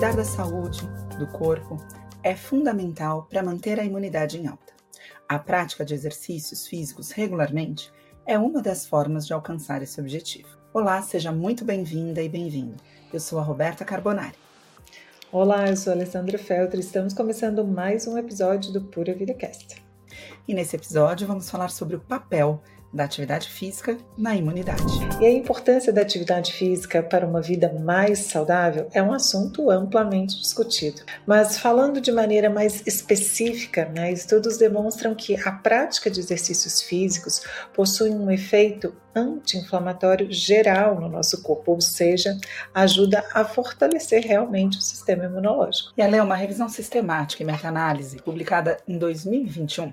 Cuidar da saúde do corpo é fundamental para manter a imunidade em alta. A prática de exercícios físicos regularmente é uma das formas de alcançar esse objetivo. Olá, seja muito bem-vinda e bem-vindo. Eu sou a Roberta Carbonari. Olá, eu sou a Alessandra Feltri. Estamos começando mais um episódio do Pura Vida Cast. E nesse episódio vamos falar sobre o papel da atividade física na imunidade. E a importância da atividade física para uma vida mais saudável é um assunto amplamente discutido. Mas falando de maneira mais específica, né, estudos demonstram que a prática de exercícios físicos possui um efeito anti-inflamatório geral no nosso corpo, ou seja, ajuda a fortalecer realmente o sistema imunológico. E é uma revisão sistemática e meta-análise publicada em 2021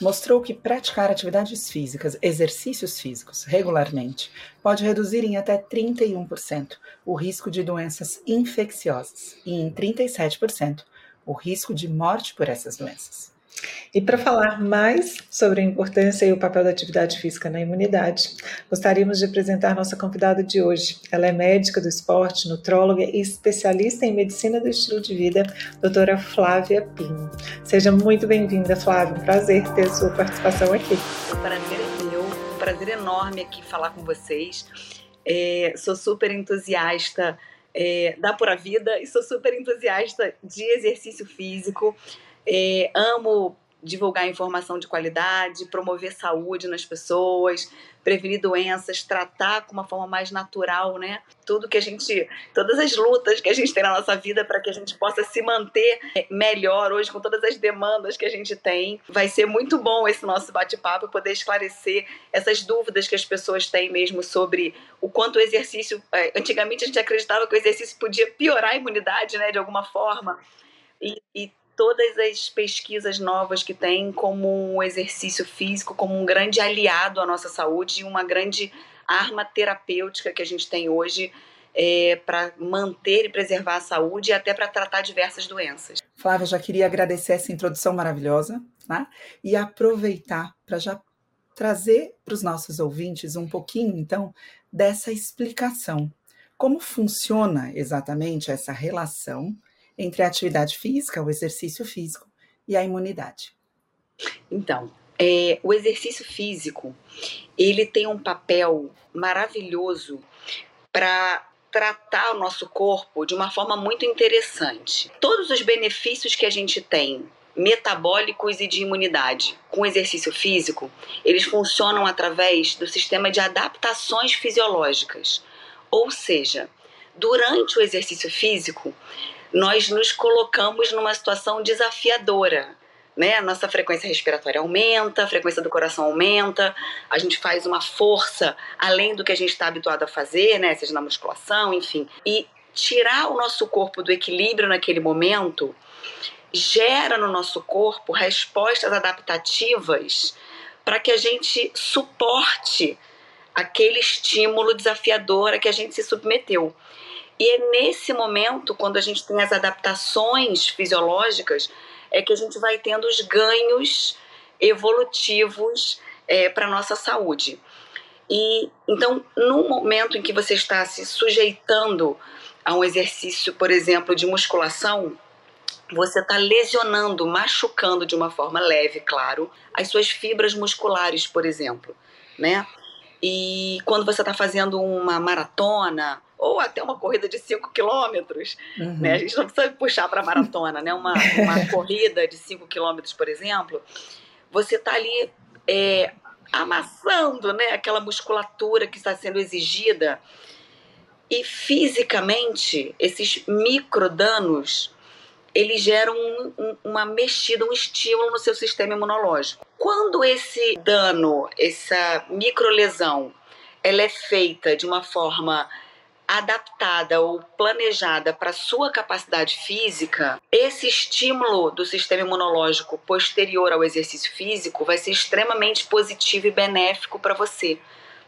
mostrou que praticar atividades físicas, exercícios físicos regularmente pode reduzir em até 31% o risco de doenças infecciosas e em 37% o risco de morte por essas doenças. E para falar mais sobre a importância e o papel da atividade física na imunidade, gostaríamos de apresentar nossa convidada de hoje. Ela é médica do esporte, nutróloga e especialista em medicina do estilo de vida, doutora Flávia Pinho. Seja muito bem-vinda, Flávia. Um prazer ter a sua participação aqui. O prazer é meu, um prazer enorme aqui falar com vocês. É, sou super entusiasta é, da Pura Vida e sou super entusiasta de exercício físico. É, amo divulgar informação de qualidade, promover saúde nas pessoas, prevenir doenças, tratar com uma forma mais natural, né? Tudo que a gente, todas as lutas que a gente tem na nossa vida para que a gente possa se manter melhor hoje com todas as demandas que a gente tem. Vai ser muito bom esse nosso bate-papo poder esclarecer essas dúvidas que as pessoas têm mesmo sobre o quanto o exercício, é, antigamente a gente acreditava que o exercício podia piorar a imunidade, né, de alguma forma. E, e todas as pesquisas novas que tem como um exercício físico, como um grande aliado à nossa saúde e uma grande arma terapêutica que a gente tem hoje é, para manter e preservar a saúde e até para tratar diversas doenças. Flávia, já queria agradecer essa introdução maravilhosa né? e aproveitar para já trazer para os nossos ouvintes um pouquinho, então, dessa explicação. Como funciona exatamente essa relação entre a atividade física, o exercício físico e a imunidade? Então, é, o exercício físico ele tem um papel maravilhoso para tratar o nosso corpo de uma forma muito interessante. Todos os benefícios que a gente tem metabólicos e de imunidade com exercício físico, eles funcionam através do sistema de adaptações fisiológicas. Ou seja, durante o exercício físico, nós nos colocamos numa situação desafiadora. Né? A nossa frequência respiratória aumenta, a frequência do coração aumenta, a gente faz uma força além do que a gente está habituado a fazer, né? seja na musculação, enfim. E tirar o nosso corpo do equilíbrio naquele momento gera no nosso corpo respostas adaptativas para que a gente suporte aquele estímulo desafiador a que a gente se submeteu. E é nesse momento, quando a gente tem as adaptações fisiológicas, é que a gente vai tendo os ganhos evolutivos é, para a nossa saúde. E então, no momento em que você está se sujeitando a um exercício, por exemplo, de musculação, você está lesionando, machucando de uma forma leve, claro, as suas fibras musculares, por exemplo, né? E quando você está fazendo uma maratona ou até uma corrida de 5 quilômetros, uhum. né? A gente não precisa puxar para maratona, né? Uma, uma corrida de 5 quilômetros, por exemplo, você está ali é, amassando, né? Aquela musculatura que está sendo exigida e fisicamente esses micro danos eles geram um, um, uma mexida, um estímulo no seu sistema imunológico. Quando esse dano, essa microlesão, ela é feita de uma forma adaptada ou planejada para sua capacidade física, esse estímulo do sistema imunológico posterior ao exercício físico vai ser extremamente positivo e benéfico para você,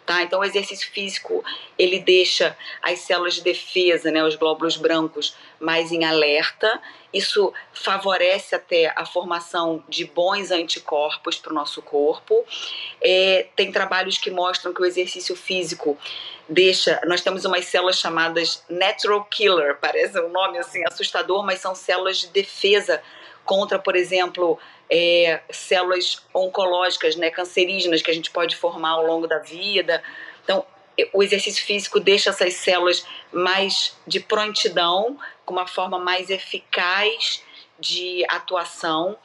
Tá? Então, o exercício físico ele deixa as células de defesa, né, os glóbulos brancos, mais em alerta. Isso favorece até a formação de bons anticorpos para o nosso corpo. É, tem trabalhos que mostram que o exercício físico deixa. Nós temos umas células chamadas natural killer, parece um nome assim assustador, mas são células de defesa contra, por exemplo, é, células oncológicas, né, cancerígenas que a gente pode formar ao longo da vida. Então, o exercício físico deixa essas células mais de prontidão, com uma forma mais eficaz de atuação.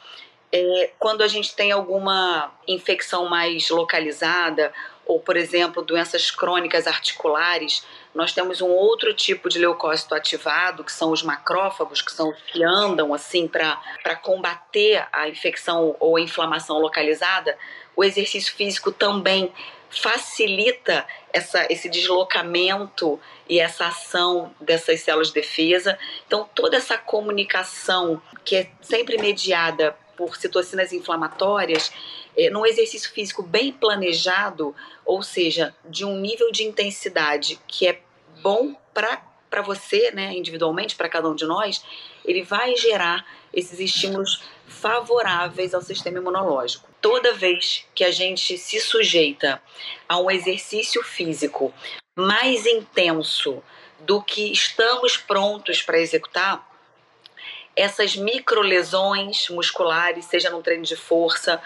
É, quando a gente tem alguma infecção mais localizada, ou, por exemplo, doenças crônicas articulares, nós temos um outro tipo de leucócito ativado, que são os macrófagos, que são os que andam assim para combater a infecção ou a inflamação localizada. O exercício físico também facilita essa, esse deslocamento e essa ação dessas células de defesa. Então, toda essa comunicação que é sempre mediada por citocinas inflamatórias, é, num exercício físico bem planejado, ou seja, de um nível de intensidade que é bom para você, né, individualmente, para cada um de nós, ele vai gerar esses estímulos favoráveis ao sistema imunológico. Toda vez que a gente se sujeita a um exercício físico mais intenso do que estamos prontos para executar, essas microlesões musculares, seja num treino de força,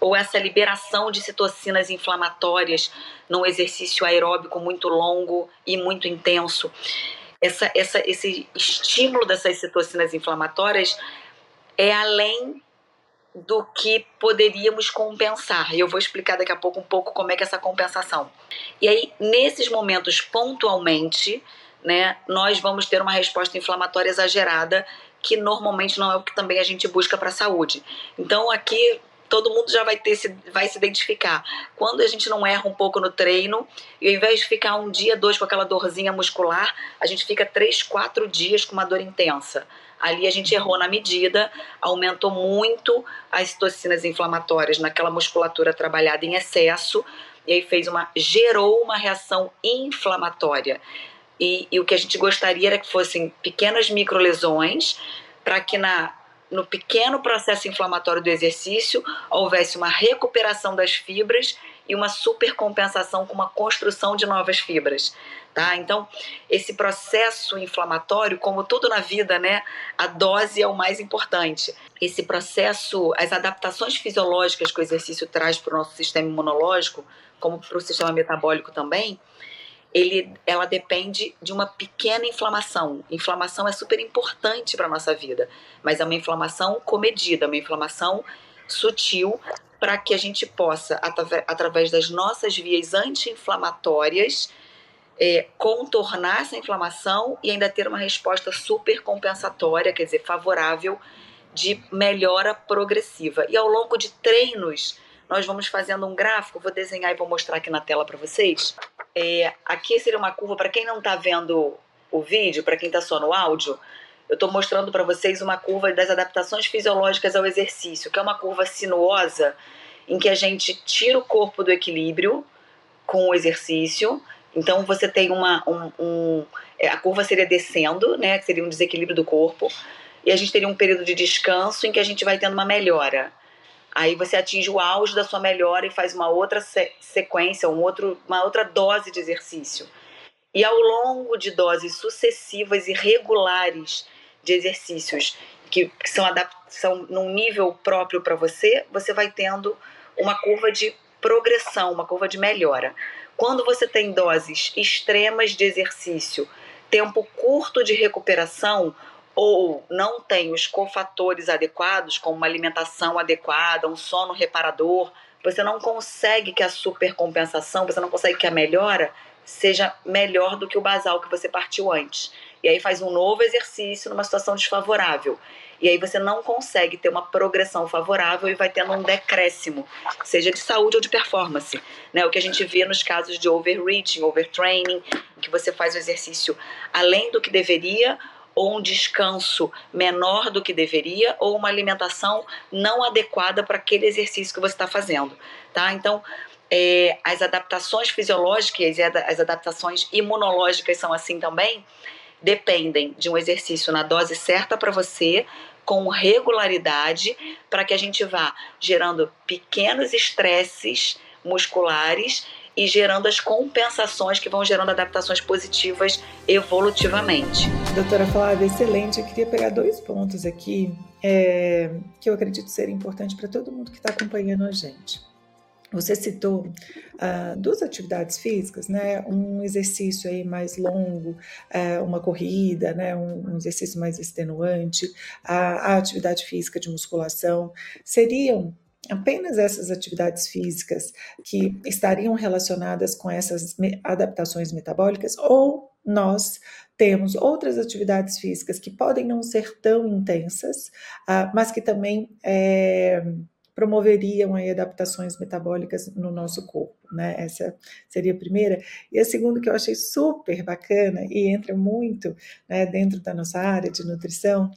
ou essa liberação de citocinas inflamatórias num exercício aeróbico muito longo e muito intenso. Essa, essa, esse estímulo dessas citocinas inflamatórias é além do que poderíamos compensar. E eu vou explicar daqui a pouco um pouco como é que é essa compensação. E aí, nesses momentos, pontualmente, né, nós vamos ter uma resposta inflamatória exagerada, que normalmente não é o que também a gente busca para a saúde. Então, aqui todo mundo já vai ter se, vai se identificar. Quando a gente não erra um pouco no treino, e ao invés de ficar um dia, dois com aquela dorzinha muscular, a gente fica três, quatro dias com uma dor intensa. Ali a gente errou na medida, aumentou muito as toxinas inflamatórias naquela musculatura trabalhada em excesso, e aí fez uma gerou uma reação inflamatória. E, e o que a gente gostaria era que fossem pequenas microlesões, para que na no pequeno processo inflamatório do exercício houvesse uma recuperação das fibras e uma supercompensação com uma construção de novas fibras. Tá? Então, esse processo inflamatório, como tudo na vida, né, a dose é o mais importante. Esse processo, as adaptações fisiológicas que o exercício traz para o nosso sistema imunológico, como para o sistema metabólico também, ele, ela depende de uma pequena inflamação. Inflamação é super importante para a nossa vida, mas é uma inflamação comedida, uma inflamação sutil para que a gente possa, através das nossas vias anti-inflamatórias, é, contornar essa inflamação e ainda ter uma resposta super compensatória, quer dizer, favorável, de melhora progressiva. E ao longo de treinos, nós vamos fazendo um gráfico, vou desenhar e vou mostrar aqui na tela para vocês. É, aqui seria uma curva, para quem não está vendo o vídeo, para quem está só no áudio, eu estou mostrando para vocês uma curva das adaptações fisiológicas ao exercício, que é uma curva sinuosa em que a gente tira o corpo do equilíbrio com o exercício. Então você tem uma. Um, um, é, a curva seria descendo, né? Que seria um desequilíbrio do corpo. E a gente teria um período de descanso em que a gente vai tendo uma melhora. Aí você atinge o auge da sua melhora e faz uma outra sequência, um outro, uma outra dose de exercício. E ao longo de doses sucessivas e regulares de exercícios que, que são, são num nível próprio para você, você vai tendo uma curva de progressão, uma curva de melhora. Quando você tem doses extremas de exercício, tempo curto de recuperação, ou não tem os cofatores adequados, como uma alimentação adequada, um sono reparador, você não consegue que a supercompensação, você não consegue que a melhora seja melhor do que o basal que você partiu antes. E aí faz um novo exercício numa situação desfavorável. E aí você não consegue ter uma progressão favorável e vai tendo um decréscimo, seja de saúde ou de performance. Né? O que a gente vê nos casos de overreaching, overtraining, que você faz o exercício além do que deveria ou um descanso menor do que deveria, ou uma alimentação não adequada para aquele exercício que você está fazendo, tá? Então, é, as adaptações fisiológicas e as adaptações imunológicas são assim também, dependem de um exercício na dose certa para você, com regularidade, para que a gente vá gerando pequenos estresses musculares e gerando as compensações que vão gerando adaptações positivas evolutivamente. Doutora Flávia, excelente. Eu queria pegar dois pontos aqui é, que eu acredito ser importante para todo mundo que está acompanhando a gente. Você citou uh, duas atividades físicas, né? Um exercício aí mais longo, uh, uma corrida, né? Um, um, exercício mais extenuante, a, a atividade física de musculação seriam apenas essas atividades físicas que estariam relacionadas com essas adaptações metabólicas ou nós temos outras atividades físicas que podem não ser tão intensas, uh, mas que também é, promoveriam aí adaptações metabólicas no nosso corpo, né? Essa seria a primeira. E a segunda que eu achei super bacana e entra muito né, dentro da nossa área de nutrição,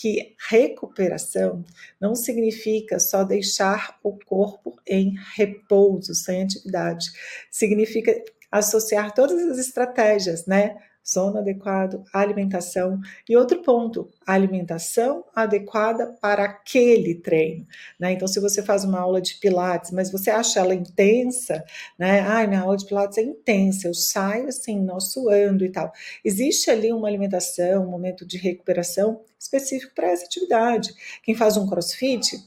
que recuperação não significa só deixar o corpo em repouso, sem atividade. Significa associar todas as estratégias, né? Sono adequado, alimentação. E outro ponto, alimentação adequada para aquele treino. Né? Então, se você faz uma aula de Pilates, mas você acha ela intensa, né? Ai, minha aula de Pilates é intensa, eu saio assim, não suando e tal. Existe ali uma alimentação, um momento de recuperação específico para essa atividade. Quem faz um crossfit,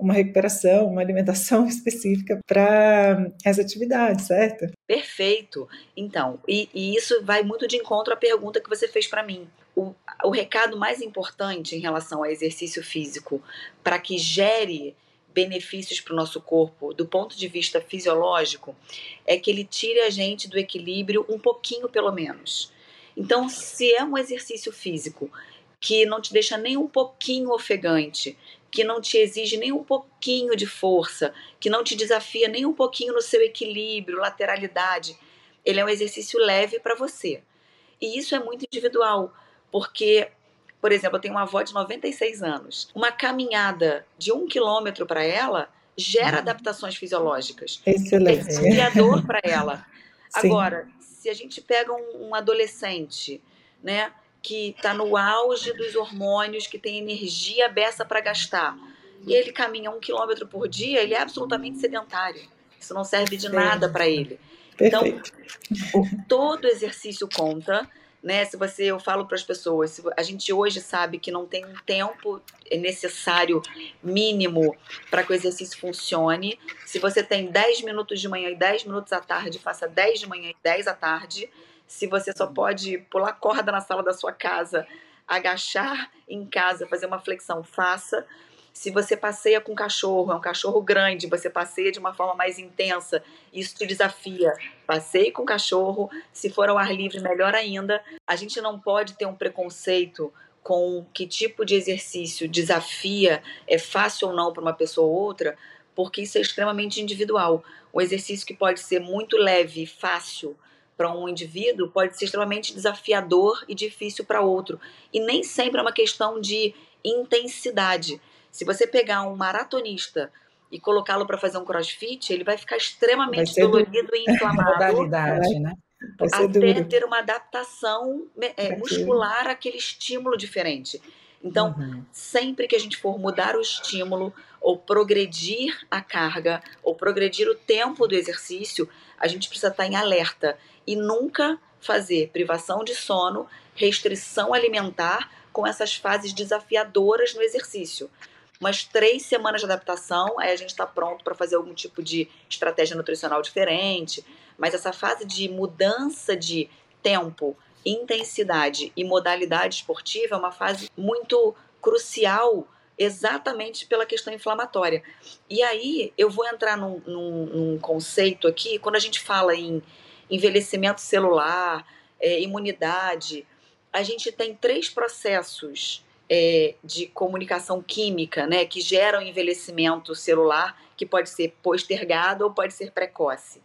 uma recuperação, uma alimentação específica para essa atividade, certo? Perfeito. Então, e, e, isso vai muito de encontro à pergunta que você fez para mim. O, o recado mais importante em relação ao exercício físico para que gere benefícios para o nosso corpo do ponto de vista fisiológico é que ele tire a gente do equilíbrio um pouquinho pelo menos. Então, se é um exercício físico que não te deixa nem um pouquinho ofegante, que não te exige nem um pouquinho de força, que não te desafia nem um pouquinho no seu equilíbrio, lateralidade. Ele é um exercício leve para você. E isso é muito individual, porque, por exemplo, eu tenho uma avó de 96 anos. Uma caminhada de um quilômetro para ela gera uhum. adaptações fisiológicas. Excelente. É desafiador para ela. Sim. Agora, se a gente pega um, um adolescente, né? Que está no auge dos hormônios, que tem energia beça para gastar, e ele caminha um quilômetro por dia, ele é absolutamente sedentário. Isso não serve de nada para ele. Então, todo exercício conta, né? Se você, eu falo para as pessoas, a gente hoje sabe que não tem um tempo necessário mínimo para que o exercício funcione. Se você tem 10 minutos de manhã e 10 minutos à tarde, faça 10 de manhã e 10 à tarde se você só pode pular corda na sala da sua casa, agachar em casa, fazer uma flexão, faça. Se você passeia com um cachorro, é um cachorro grande, você passeia de uma forma mais intensa, isso te desafia. Passeie com cachorro, se for ao ar livre, melhor ainda. A gente não pode ter um preconceito com que tipo de exercício desafia, é fácil ou não para uma pessoa ou outra, porque isso é extremamente individual. Um exercício que pode ser muito leve, fácil, para um indivíduo pode ser extremamente desafiador e difícil para outro. E nem sempre é uma questão de intensidade. Se você pegar um maratonista e colocá-lo para fazer um crossfit, ele vai ficar extremamente vai dolorido e inflamado. Modalidade, né? Até duro. ter uma adaptação é, muscular àquele estímulo diferente. Então, uhum. sempre que a gente for mudar o estímulo, ou progredir a carga, ou progredir o tempo do exercício, a gente precisa estar em alerta e nunca fazer privação de sono, restrição alimentar com essas fases desafiadoras no exercício. Umas três semanas de adaptação, aí a gente está pronto para fazer algum tipo de estratégia nutricional diferente. Mas essa fase de mudança de tempo, intensidade e modalidade esportiva é uma fase muito crucial exatamente pela questão inflamatória. E aí eu vou entrar num, num, num conceito aqui, quando a gente fala em envelhecimento celular, é, imunidade. A gente tem três processos é, de comunicação química né, que geram envelhecimento celular, que pode ser postergado ou pode ser precoce,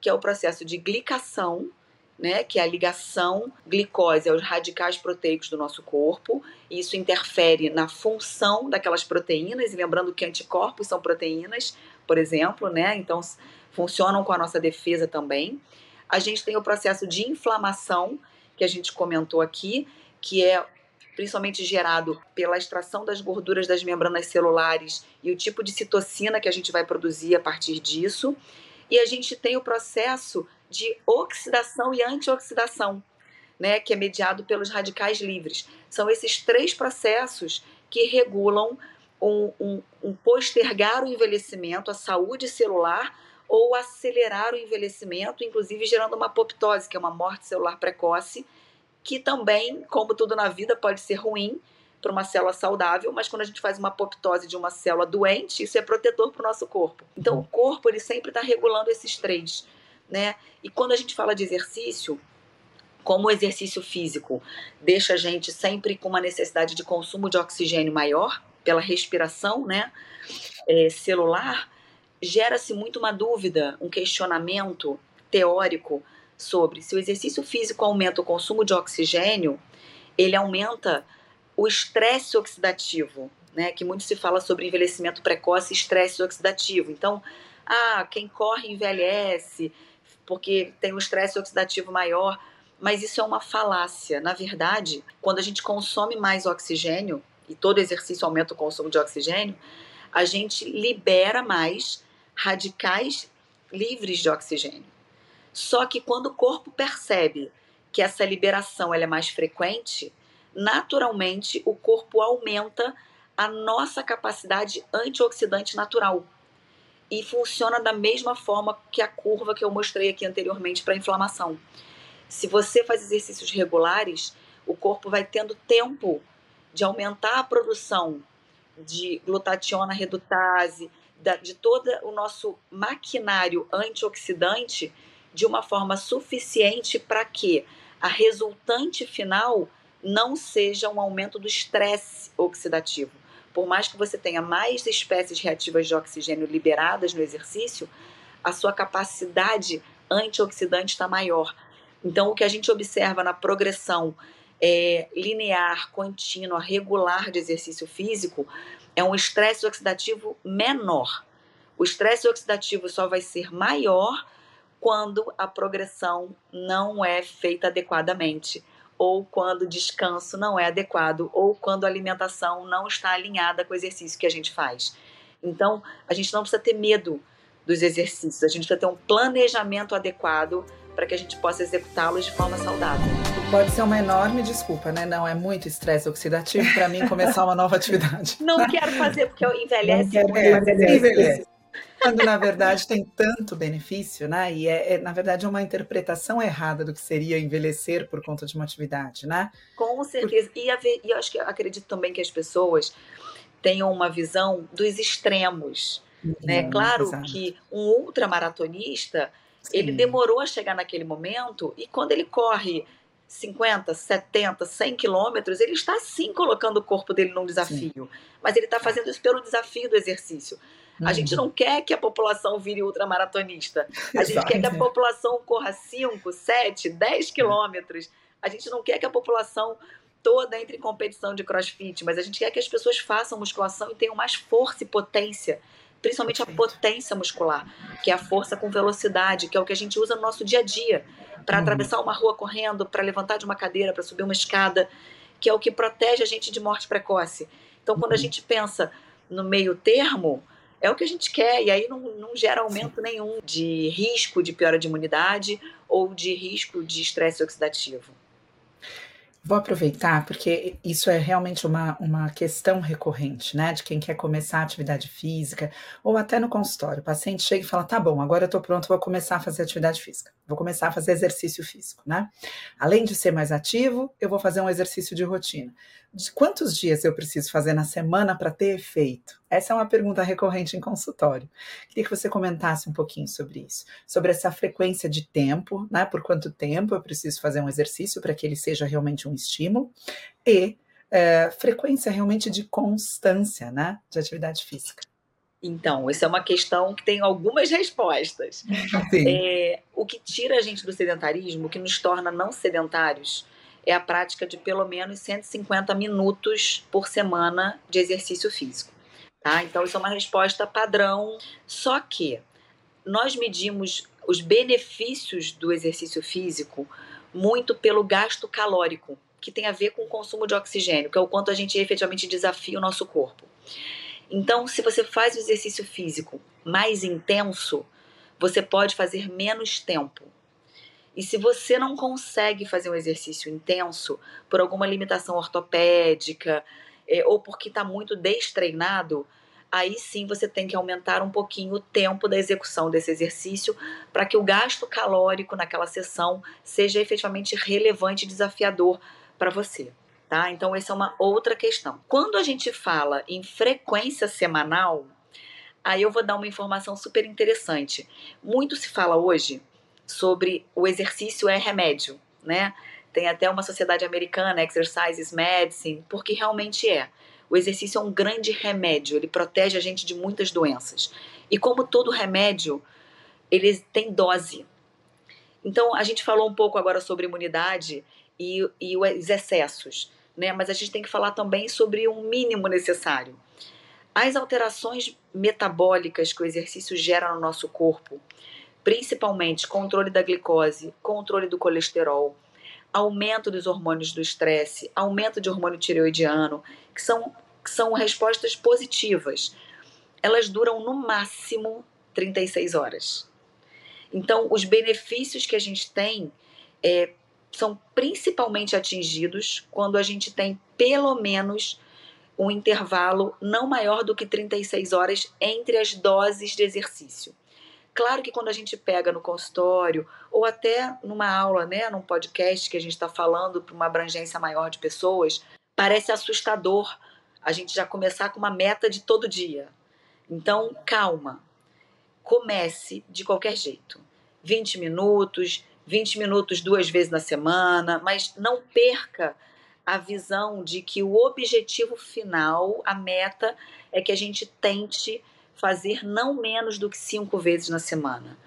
que é o processo de glicação, né, que é a ligação glicose aos radicais proteicos do nosso corpo, e isso interfere na função daquelas proteínas, e lembrando que anticorpos são proteínas, por exemplo, né, então funcionam com a nossa defesa também. A gente tem o processo de inflamação, que a gente comentou aqui, que é principalmente gerado pela extração das gorduras das membranas celulares e o tipo de citocina que a gente vai produzir a partir disso. E a gente tem o processo de oxidação e antioxidação, né, que é mediado pelos radicais livres. São esses três processos que regulam um, um, um postergar o envelhecimento, a saúde celular, ou acelerar o envelhecimento, inclusive gerando uma apoptose, que é uma morte celular precoce, que também, como tudo na vida, pode ser ruim para uma célula saudável, mas quando a gente faz uma apoptose de uma célula doente, isso é protetor para o nosso corpo. Então, o corpo ele sempre está regulando esses três, né? E quando a gente fala de exercício, como o exercício físico deixa a gente sempre com uma necessidade de consumo de oxigênio maior pela respiração, né, é, celular, gera-se muito uma dúvida, um questionamento teórico sobre se o exercício físico aumenta o consumo de oxigênio, ele aumenta o estresse oxidativo, né? Que muito se fala sobre envelhecimento precoce e estresse oxidativo. Então, ah, quem corre envelhece porque tem um estresse oxidativo maior, mas isso é uma falácia. Na verdade, quando a gente consome mais oxigênio, e todo exercício aumenta o consumo de oxigênio, a gente libera mais radicais livres de oxigênio. Só que quando o corpo percebe que essa liberação é mais frequente, naturalmente o corpo aumenta a nossa capacidade antioxidante natural. E funciona da mesma forma que a curva que eu mostrei aqui anteriormente para inflamação. Se você faz exercícios regulares, o corpo vai tendo tempo de aumentar a produção de glutationa redutase, de todo o nosso maquinário antioxidante de uma forma suficiente para que a resultante final não seja um aumento do estresse oxidativo. Por mais que você tenha mais espécies reativas de oxigênio liberadas no exercício, a sua capacidade antioxidante está maior. Então, o que a gente observa na progressão é, linear, contínua, regular de exercício físico é um estresse oxidativo menor. O estresse oxidativo só vai ser maior quando a progressão não é feita adequadamente, ou quando o descanso não é adequado, ou quando a alimentação não está alinhada com o exercício que a gente faz. Então, a gente não precisa ter medo dos exercícios, a gente precisa ter um planejamento adequado para que a gente possa executá-los de forma saudável. Pode ser uma enorme desculpa, né? Não, é muito estresse oxidativo para mim começar uma nova atividade. Não quero fazer porque eu envelhece. Não quero é, envelhece. Quando na verdade tem tanto benefício, né? E é, é, na verdade uma interpretação errada do que seria envelhecer por conta de uma atividade, né? Com certeza. Por... E, e eu acho que acredito também que as pessoas tenham uma visão dos extremos. Uhum, né? Claro exato. que um ultramaratonista Sim. ele demorou a chegar naquele momento e quando ele corre 50, 70, 100 quilômetros, ele está sim colocando o corpo dele num desafio. Sim. Mas ele está fazendo isso pelo desafio do exercício. A uhum. gente não quer que a população vire ultramaratonista. A gente quer que a população corra 5, 7, 10 quilômetros. A gente não quer que a população toda entre em competição de crossfit, mas a gente quer que as pessoas façam musculação e tenham mais força e potência, principalmente Perfeito. a potência muscular, que é a força com velocidade, que é o que a gente usa no nosso dia a dia, para uhum. atravessar uma rua correndo, para levantar de uma cadeira, para subir uma escada, que é o que protege a gente de morte precoce. Então, quando a uhum. gente pensa no meio termo, é o que a gente quer, e aí não, não gera aumento Sim. nenhum de risco de piora de imunidade ou de risco de estresse oxidativo. Vou aproveitar, porque isso é realmente uma, uma questão recorrente, né? De quem quer começar a atividade física, ou até no consultório. O paciente chega e fala: tá bom, agora eu tô pronto, vou começar a fazer atividade física, vou começar a fazer exercício físico, né? Além de ser mais ativo, eu vou fazer um exercício de rotina de quantos dias eu preciso fazer na semana para ter efeito? Essa é uma pergunta recorrente em consultório. Queria que você comentasse um pouquinho sobre isso, sobre essa frequência de tempo, né? Por quanto tempo eu preciso fazer um exercício para que ele seja realmente um estímulo e é, frequência realmente de constância, né? De atividade física. Então, essa é uma questão que tem algumas respostas. É, o que tira a gente do sedentarismo, o que nos torna não sedentários, é a prática de pelo menos 150 minutos por semana de exercício físico. Tá? Então, isso é uma resposta padrão. Só que nós medimos os benefícios do exercício físico muito pelo gasto calórico, que tem a ver com o consumo de oxigênio, que é o quanto a gente efetivamente desafia o nosso corpo. Então, se você faz o exercício físico mais intenso, você pode fazer menos tempo. E se você não consegue fazer um exercício intenso por alguma limitação ortopédica é, ou porque está muito destreinado, aí sim você tem que aumentar um pouquinho o tempo da execução desse exercício para que o gasto calórico naquela sessão seja efetivamente relevante e desafiador para você. Tá? Então, essa é uma outra questão. Quando a gente fala em frequência semanal, aí eu vou dar uma informação super interessante. Muito se fala hoje sobre o exercício é remédio, né? Tem até uma sociedade americana, Exercises Medicine, porque realmente é. O exercício é um grande remédio, ele protege a gente de muitas doenças. E como todo remédio, ele tem dose. Então, a gente falou um pouco agora sobre imunidade e, e os excessos, né? mas a gente tem que falar também sobre um mínimo necessário. As alterações metabólicas que o exercício gera no nosso corpo, principalmente controle da glicose, controle do colesterol, aumento dos hormônios do estresse, aumento de hormônio tireoidiano, que são, que são respostas positivas. Elas duram no máximo 36 horas. Então, os benefícios que a gente tem é, são principalmente atingidos quando a gente tem pelo menos um intervalo não maior do que 36 horas entre as doses de exercício. Claro que quando a gente pega no consultório ou até numa aula, né, num podcast que a gente está falando para uma abrangência maior de pessoas, parece assustador a gente já começar com uma meta de todo dia. Então, calma. Comece de qualquer jeito. 20 minutos, 20 minutos duas vezes na semana, mas não perca a visão de que o objetivo final, a meta, é que a gente tente fazer não menos do que cinco vezes na semana,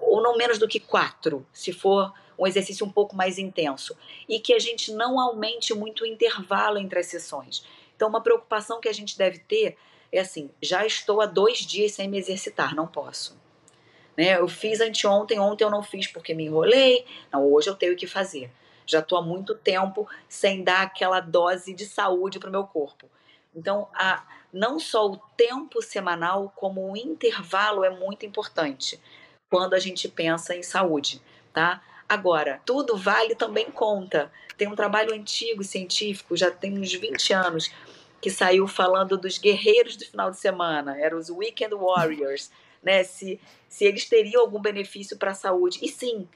ou não menos do que quatro, se for um exercício um pouco mais intenso, e que a gente não aumente muito o intervalo entre as sessões. Então, uma preocupação que a gente deve ter é assim: já estou há dois dias sem me exercitar, não posso. Né? Eu fiz anteontem, ontem eu não fiz porque me enrolei, não, hoje eu tenho que fazer. Já estou há muito tempo sem dar aquela dose de saúde para o meu corpo. Então, a, não só o tempo semanal, como o intervalo é muito importante quando a gente pensa em saúde, tá? Agora, tudo vale também conta. Tem um trabalho antigo científico, já tem uns 20 anos, que saiu falando dos guerreiros do final de semana, eram os Weekend Warriors, né? Se, se eles teriam algum benefício para a saúde. E sim,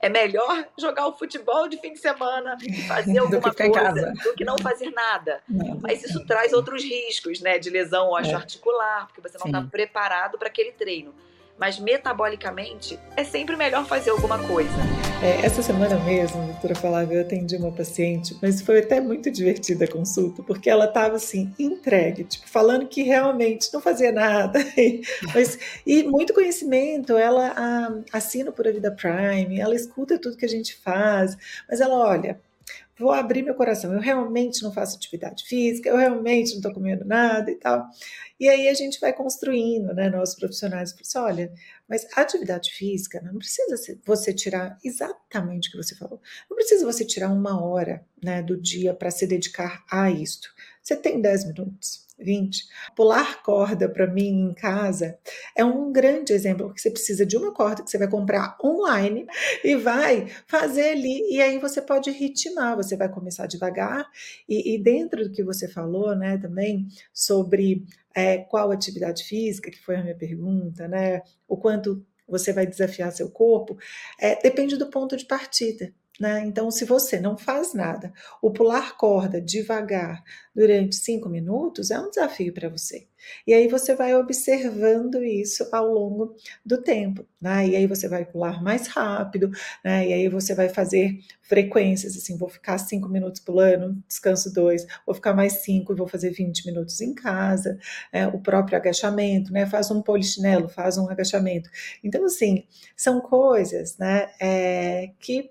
é melhor jogar o futebol de fim de semana e fazer alguma coisa do que não fazer nada. Não, Mas isso traz outros riscos, né? De lesão osteoarticular, é. porque você não está preparado para aquele treino mas metabolicamente é sempre melhor fazer alguma coisa. É, essa semana mesmo, doutora Flávia, eu atendi uma paciente, mas foi até muito divertida a consulta, porque ela estava assim, entregue, tipo, falando que realmente não fazia nada, mas, e muito conhecimento, ela a, assina por a Vida Prime, ela escuta tudo que a gente faz, mas ela, olha, vou abrir meu coração. Eu realmente não faço atividade física, eu realmente não estou comendo nada e tal. E aí a gente vai construindo, né? Nós profissionais, assim, olha, mas atividade física não precisa você tirar exatamente o que você falou. Não precisa você tirar uma hora, né, do dia para se dedicar a isto. Você tem 10 minutos. 20. Pular corda para mim em casa é um grande exemplo, porque você precisa de uma corda que você vai comprar online e vai fazer ali, e aí você pode ritmar, você vai começar devagar, e, e dentro do que você falou, né, também sobre é, qual atividade física, que foi a minha pergunta, né, o quanto você vai desafiar seu corpo, é, depende do ponto de partida. Né? Então, se você não faz nada, o pular corda devagar durante cinco minutos é um desafio para você. E aí você vai observando isso ao longo do tempo, né? E aí você vai pular mais rápido, né? E aí você vai fazer frequências, assim, vou ficar cinco minutos pulando, descanso dois, vou ficar mais cinco e vou fazer 20 minutos em casa, né? o próprio agachamento, né? Faz um polichinelo, faz um agachamento. Então, assim, são coisas, né? É, que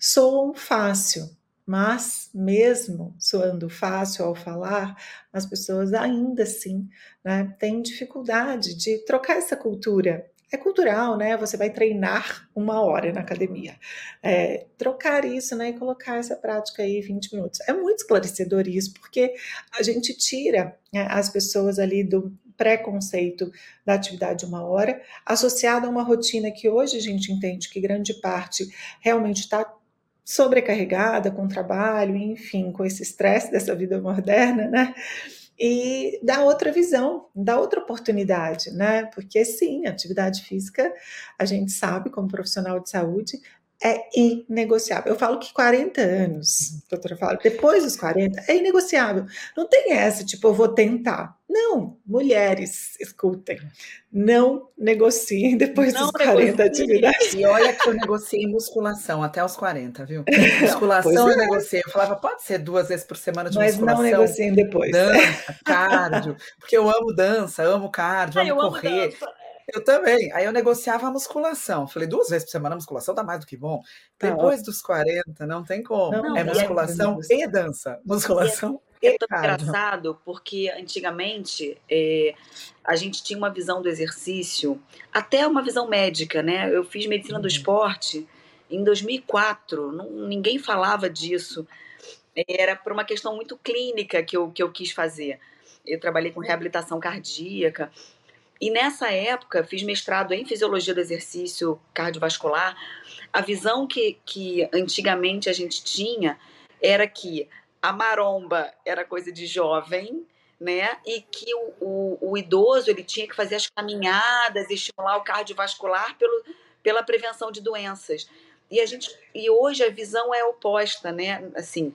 soam fácil, mas mesmo soando fácil ao falar, as pessoas ainda assim né, têm dificuldade de trocar essa cultura é cultural, né? Você vai treinar uma hora na academia. É, trocar isso, né? E colocar essa prática aí 20 minutos. É muito esclarecedor isso, porque a gente tira né, as pessoas ali do preconceito da atividade de uma hora, associado a uma rotina que hoje a gente entende que grande parte realmente está sobrecarregada com trabalho, enfim, com esse estresse dessa vida moderna, né? e dá outra visão, dá outra oportunidade, né? Porque sim, atividade física, a gente sabe, como profissional de saúde, é inegociável. Eu falo que 40 anos, doutora fala, depois dos 40, é inegociável. Não tem essa, tipo, eu vou tentar. Não, mulheres, escutem, não negociem depois não dos 40 atividades. E olha que eu negociei musculação até os 40, viu? Musculação é. eu negociei. Eu falava, pode ser duas vezes por semana de Mas musculação. Mas não negociem depois. Dança, cardio, porque eu amo dança, amo cardio, amo correr. Amo eu também. Aí eu negociava a musculação. Falei, duas vezes por semana a musculação dá mais do que bom. Tá Depois dos 40, não tem como. Não, é musculação é... e dança. Musculação é, é tão engraçado porque antigamente é, a gente tinha uma visão do exercício, até uma visão médica, né? Eu fiz medicina uhum. do esporte em 2004, não, ninguém falava disso. Era por uma questão muito clínica que eu, que eu quis fazer. Eu trabalhei com reabilitação cardíaca. E nessa época, fiz mestrado em fisiologia do exercício cardiovascular. A visão que, que antigamente a gente tinha era que a maromba era coisa de jovem, né? E que o, o, o, idoso ele tinha que fazer as caminhadas, estimular o cardiovascular pelo, pela prevenção de doenças. E a gente e hoje a visão é oposta, né? Assim,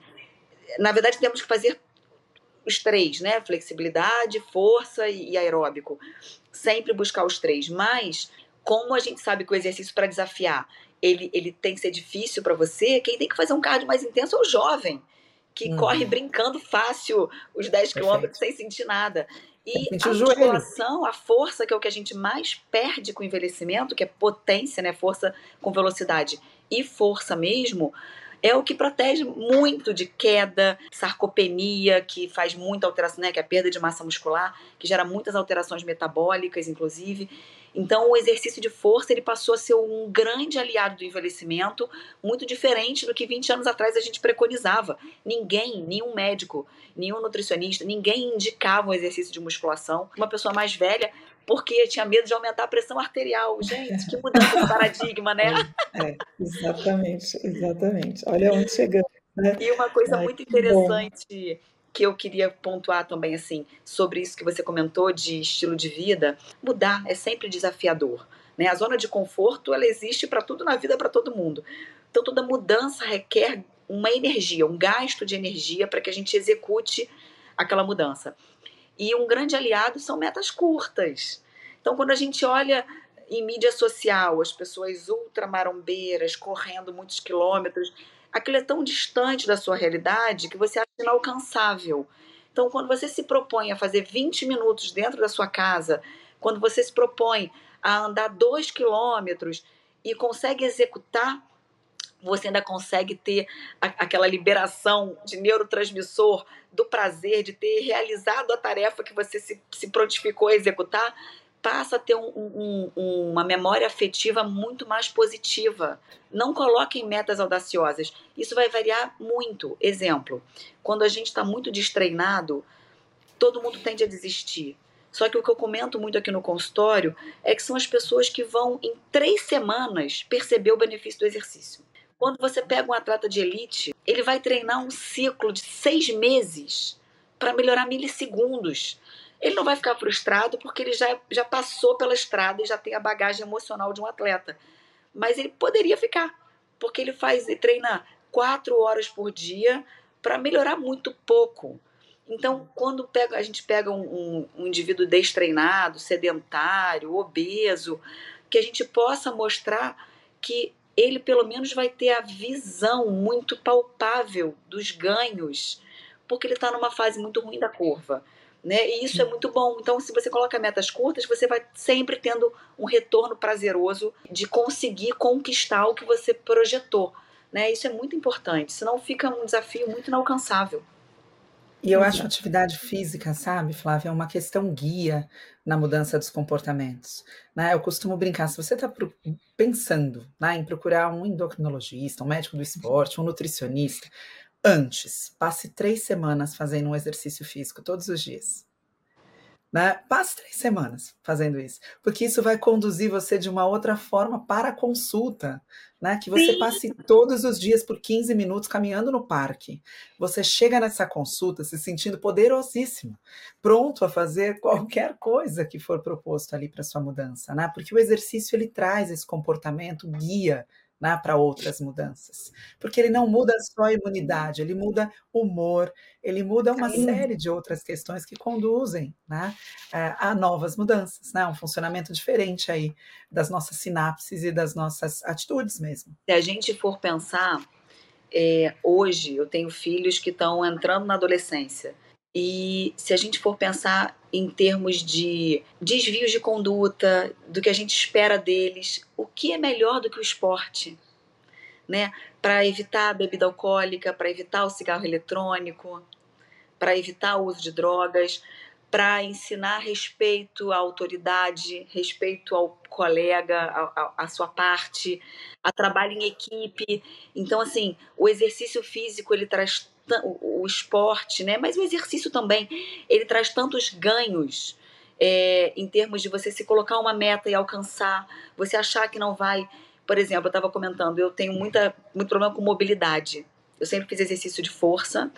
na verdade temos que fazer os três, né? Flexibilidade, força e, aeróbico. Sempre buscar os três. Mas, como a gente sabe que o exercício para desafiar ele, ele tem que ser difícil para você, quem tem que fazer um cardio mais intenso é o jovem, que uhum. corre brincando fácil os 10 quilômetros sem sentir nada. E a musculação, a força, que é o que a gente mais perde com o envelhecimento, que é potência, né? Força com velocidade e força mesmo, é o que protege muito de queda, sarcopenia, que faz muita alteração, né, que é a perda de massa muscular, que gera muitas alterações metabólicas, inclusive. Então, o exercício de força ele passou a ser um grande aliado do envelhecimento, muito diferente do que 20 anos atrás a gente preconizava. Ninguém, nenhum médico, nenhum nutricionista, ninguém indicava um exercício de musculação. Uma pessoa mais velha porque tinha medo de aumentar a pressão arterial. Gente, que mudança de paradigma, né? É, é, exatamente, exatamente. Olha onde chegamos. Né? E uma coisa Ai, muito interessante que, que eu queria pontuar também, assim, sobre isso que você comentou de estilo de vida, mudar é sempre desafiador. Né? A zona de conforto ela existe para tudo na vida, para todo mundo. Então toda mudança requer uma energia, um gasto de energia para que a gente execute aquela mudança. E um grande aliado são metas curtas. Então, quando a gente olha em mídia social, as pessoas ultramarombeiras, correndo muitos quilômetros, aquilo é tão distante da sua realidade que você acha inalcançável. Então, quando você se propõe a fazer 20 minutos dentro da sua casa, quando você se propõe a andar 2 quilômetros e consegue executar você ainda consegue ter a, aquela liberação de neurotransmissor do prazer de ter realizado a tarefa que você se, se prontificou a executar, passa a ter um, um, uma memória afetiva muito mais positiva. Não coloquem metas audaciosas. Isso vai variar muito. Exemplo, quando a gente está muito destreinado, todo mundo tende a desistir. Só que o que eu comento muito aqui no consultório é que são as pessoas que vão, em três semanas, perceber o benefício do exercício. Quando você pega um atleta de elite, ele vai treinar um ciclo de seis meses para melhorar milissegundos. Ele não vai ficar frustrado porque ele já, já passou pela estrada e já tem a bagagem emocional de um atleta. Mas ele poderia ficar, porque ele faz e treina quatro horas por dia para melhorar muito pouco. Então, quando pega, a gente pega um, um, um indivíduo destreinado, sedentário, obeso, que a gente possa mostrar que ele pelo menos vai ter a visão muito palpável dos ganhos, porque ele está numa fase muito ruim da curva. Né? E isso é muito bom. Então, se você coloca metas curtas, você vai sempre tendo um retorno prazeroso de conseguir conquistar o que você projetou. Né? Isso é muito importante, senão fica um desafio muito inalcançável. E eu acho atividade física, sabe, Flávia, é uma questão guia na mudança dos comportamentos. Né? Eu costumo brincar, se você está pensando né, em procurar um endocrinologista, um médico do esporte, um nutricionista, antes, passe três semanas fazendo um exercício físico todos os dias. Né? Passe três semanas fazendo isso, porque isso vai conduzir você de uma outra forma para a consulta, né? Que você Sim. passe todos os dias por 15 minutos caminhando no parque. Você chega nessa consulta se sentindo poderosíssimo, pronto a fazer qualquer coisa que for proposto ali para sua mudança, né? Porque o exercício ele traz esse comportamento guia né, para outras mudanças. Porque ele não muda só a imunidade, ele muda o humor, ele muda uma Sim. série de outras questões que conduzem né, a novas mudanças, né, um funcionamento diferente aí das nossas sinapses e das nossas atitudes mesmo. Se a gente for pensar, é, hoje eu tenho filhos que estão entrando na adolescência. E se a gente for pensar em termos de desvios de conduta, do que a gente espera deles, o que é melhor do que o esporte? Né? Para evitar a bebida alcoólica, para evitar o cigarro eletrônico, para evitar o uso de drogas, para ensinar respeito à autoridade, respeito ao colega, à sua parte, a trabalho em equipe. Então, assim, o exercício físico ele traz o, o esporte, né? Mas o exercício também, ele traz tantos ganhos é, em termos de você se colocar uma meta e alcançar, você achar que não vai. Por exemplo, eu estava comentando, eu tenho muita, muito problema com mobilidade. Eu sempre fiz exercício de força,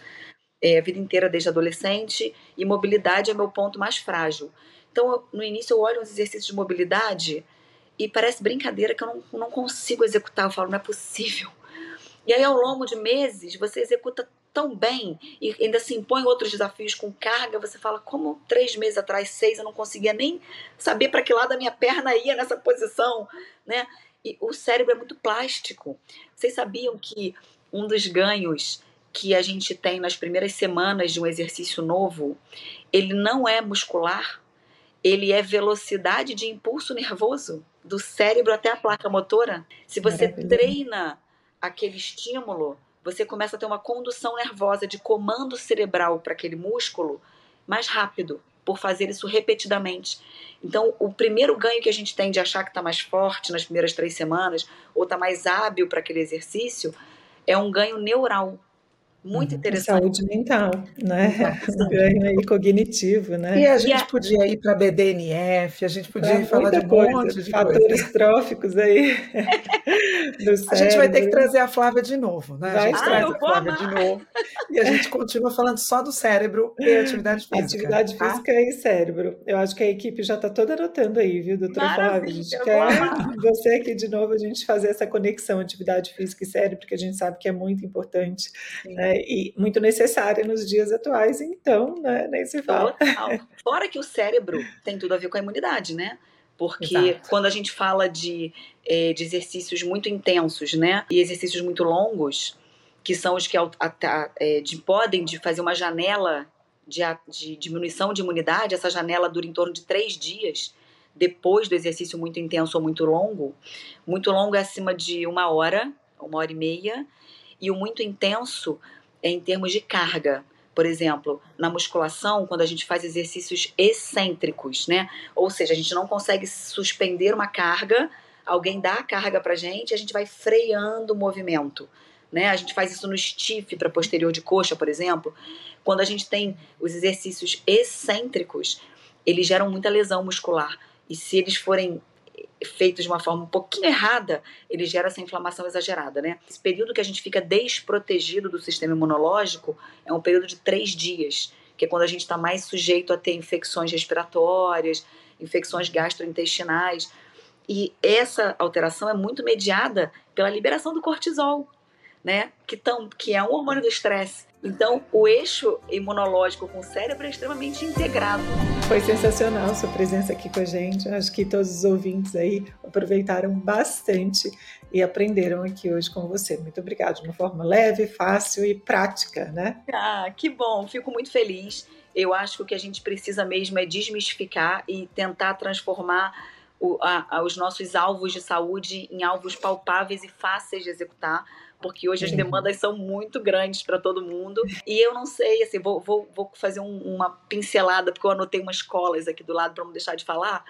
é, a vida inteira desde adolescente, e mobilidade é meu ponto mais frágil. Então, eu, no início, eu olho os exercícios de mobilidade e parece brincadeira que eu não, não consigo executar. Eu falo, não é possível. E aí, ao longo de meses, você executa tão bem e ainda se impõe outros desafios com carga, você fala, como três meses atrás, seis, eu não conseguia nem saber para que lado a minha perna ia nessa posição, né? E o cérebro é muito plástico. Vocês sabiam que um dos ganhos que a gente tem nas primeiras semanas de um exercício novo, ele não é muscular, ele é velocidade de impulso nervoso do cérebro até a placa motora. Se você treina aquele estímulo, você começa a ter uma condução nervosa de comando cerebral para aquele músculo mais rápido, por fazer isso repetidamente. Então, o primeiro ganho que a gente tem de achar que está mais forte nas primeiras três semanas, ou está mais hábil para aquele exercício, é um ganho neural muito uhum. interessante. Saúde mental, né? Um ganho aí cognitivo, né? E a gente e a... podia ir para BDNF, a gente podia é, falar de um coisa, monte de fatores coisa. tróficos aí. a gente vai ter que trazer a Flávia de novo, né? Vai. A gente ah, traz a Flávia de novo. E a gente continua falando só do cérebro e atividade física. Atividade tá? física e cérebro. Eu acho que a equipe já está toda anotando aí, viu, doutora Flávia? A gente quer você aqui de novo, a gente fazer essa conexão atividade física e cérebro, porque a gente sabe que é muito importante. Né? E muito necessária nos dias atuais, então, né, nem se fala. Total. Fora que o cérebro tem tudo a ver com a imunidade, né? Porque Exato. quando a gente fala de, é, de exercícios muito intensos, né? E exercícios muito longos, que são os que é, de, podem de fazer uma janela de, de diminuição de imunidade, essa janela dura em torno de três dias depois do exercício muito intenso ou muito longo. Muito longo é acima de uma hora, uma hora e meia, e o muito intenso em termos de carga. Por exemplo, na musculação, quando a gente faz exercícios excêntricos, né? Ou seja, a gente não consegue suspender uma carga, alguém dá a carga pra gente, a gente vai freando o movimento. Né? A gente faz isso no stiff para posterior de coxa, por exemplo. Quando a gente tem os exercícios excêntricos, eles geram muita lesão muscular. E se eles forem feitos de uma forma um pouquinho errada, ele gera essa inflamação exagerada, né? Esse período que a gente fica desprotegido do sistema imunológico é um período de três dias, que é quando a gente está mais sujeito a ter infecções respiratórias, infecções gastrointestinais. E essa alteração é muito mediada pela liberação do cortisol, né? Que, tão, que é um hormônio do estresse. Então, o eixo imunológico com o cérebro é extremamente integrado. Foi sensacional sua presença aqui com a gente. Acho que todos os ouvintes aí aproveitaram bastante e aprenderam aqui hoje com você. Muito obrigada, de uma forma leve, fácil e prática, né? Ah, que bom, fico muito feliz. Eu acho que o que a gente precisa mesmo é desmistificar e tentar transformar o, a, a, os nossos alvos de saúde em alvos palpáveis e fáceis de executar, porque hoje as uhum. demandas são muito grandes para todo mundo. E eu não sei, assim, vou, vou, vou fazer um, uma pincelada, porque eu anotei umas colas aqui do lado para não deixar de falar,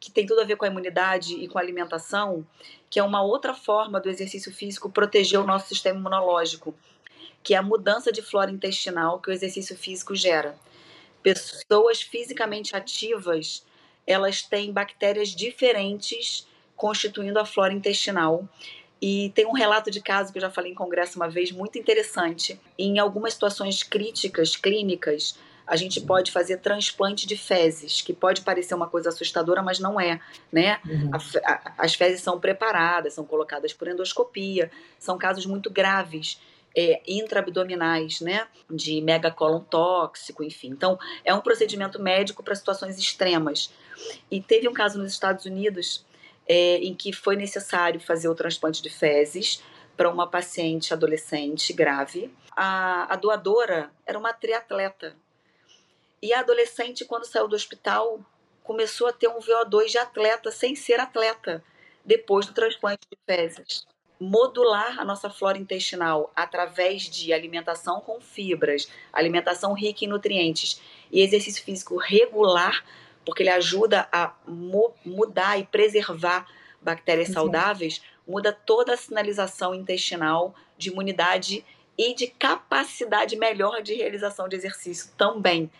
que tem tudo a ver com a imunidade e com a alimentação, que é uma outra forma do exercício físico proteger o nosso sistema imunológico, que é a mudança de flora intestinal que o exercício físico gera. Pessoas fisicamente ativas, elas têm bactérias diferentes constituindo a flora intestinal e tem um relato de caso que eu já falei em congresso uma vez, muito interessante. Em algumas situações críticas, clínicas, a gente pode fazer transplante de fezes, que pode parecer uma coisa assustadora, mas não é, né? Uhum. A, a, as fezes são preparadas, são colocadas por endoscopia, são casos muito graves. É, intraabdominais, né, de megacolon tóxico, enfim. Então, é um procedimento médico para situações extremas. E teve um caso nos Estados Unidos é, em que foi necessário fazer o transplante de fezes para uma paciente adolescente grave. A, a doadora era uma triatleta. E a adolescente, quando saiu do hospital, começou a ter um VO2 de atleta sem ser atleta, depois do transplante de fezes. Modular a nossa flora intestinal através de alimentação com fibras, alimentação rica em nutrientes e exercício físico regular porque ele ajuda a mudar e preservar bactérias saudáveis, muda toda a sinalização intestinal de imunidade e de capacidade melhor de realização de exercício também.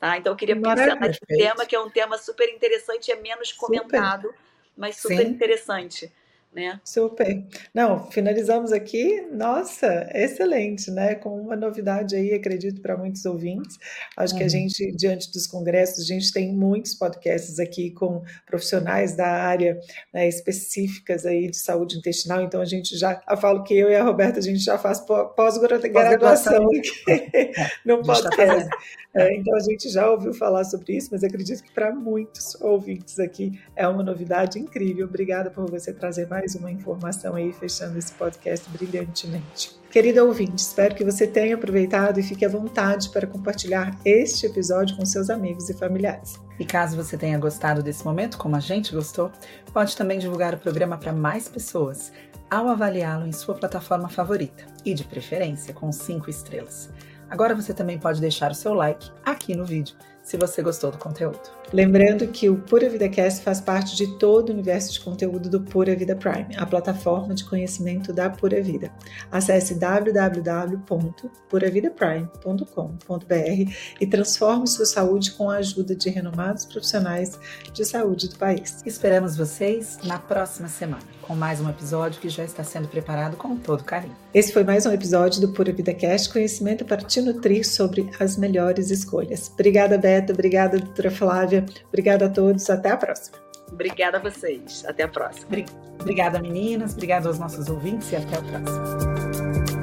Tá? Então eu queria pincelar esse tema, que é um tema super interessante, é menos comentado, super. mas super Sim. interessante né? Super. Não, finalizamos aqui, nossa, excelente, né? Com uma novidade aí, acredito, para muitos ouvintes. Acho uhum. que a uhum. gente, diante dos congressos, a gente tem muitos podcasts aqui com profissionais da área né, específicas aí de saúde intestinal, então a gente já, eu falo que eu e a Roberta, a gente já faz pós-graduação aqui no tá podcast. É, então a gente já ouviu falar sobre isso, mas acredito que para muitos ouvintes aqui é uma novidade incrível. Obrigada por você trazer mais uma informação aí, fechando esse podcast brilhantemente. Querido ouvinte, espero que você tenha aproveitado e fique à vontade para compartilhar este episódio com seus amigos e familiares. E caso você tenha gostado desse momento, como a gente gostou, pode também divulgar o programa para mais pessoas ao avaliá-lo em sua plataforma favorita e, de preferência, com cinco estrelas. Agora você também pode deixar o seu like aqui no vídeo, se você gostou do conteúdo. Lembrando que o Pura Vida Cast faz parte de todo o universo de conteúdo do Pura Vida Prime, a plataforma de conhecimento da Pura Vida. Acesse www.puravidaprime.com.br e transforme sua saúde com a ajuda de renomados profissionais de saúde do país. Esperamos vocês na próxima semana com mais um episódio que já está sendo preparado com todo carinho. Esse foi mais um episódio do Pura Vida Cast, conhecimento para te nutrir sobre as melhores escolhas. Obrigada, Beto. Obrigada, doutora Flávia. Obrigada a todos. Até a próxima. Obrigada a vocês. Até a próxima. Obrigada, meninas. Obrigada aos nossos ouvintes e até a próxima.